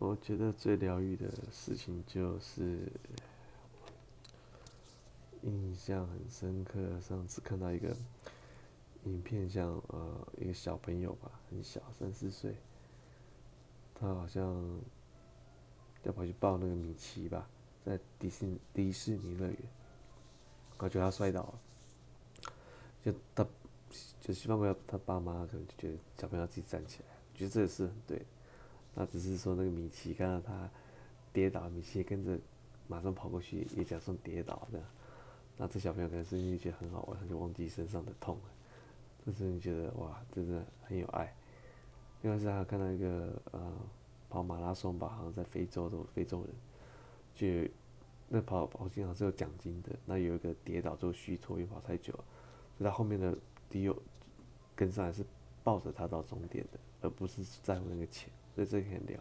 我觉得最疗愈的事情就是印象很深刻。上次看到一个影片，像呃一个小朋友吧，很小，三四岁，他好像要跑去抱那个米奇吧，在迪士迪士尼乐园，我觉得他摔倒了，就他就希望不要他爸妈可能就觉得小朋友要自己站起来，我觉得这也是很对。那只是说那个米奇看到他跌倒，米奇跟着马上跑过去，也假装跌倒这样。那这小朋友可能是因为觉得很好玩，他就忘记身上的痛了。这时你觉得哇，真的很有爱。另外是还看到一个呃跑马拉松吧，好像在非洲的非洲人，就那跑跑经常是有奖金的。那有一个跌倒之后虚脱，因为跑太久了，所以他后面的队友跟上来是抱着他到终点的，而不是在乎那个钱。所以这个很聊。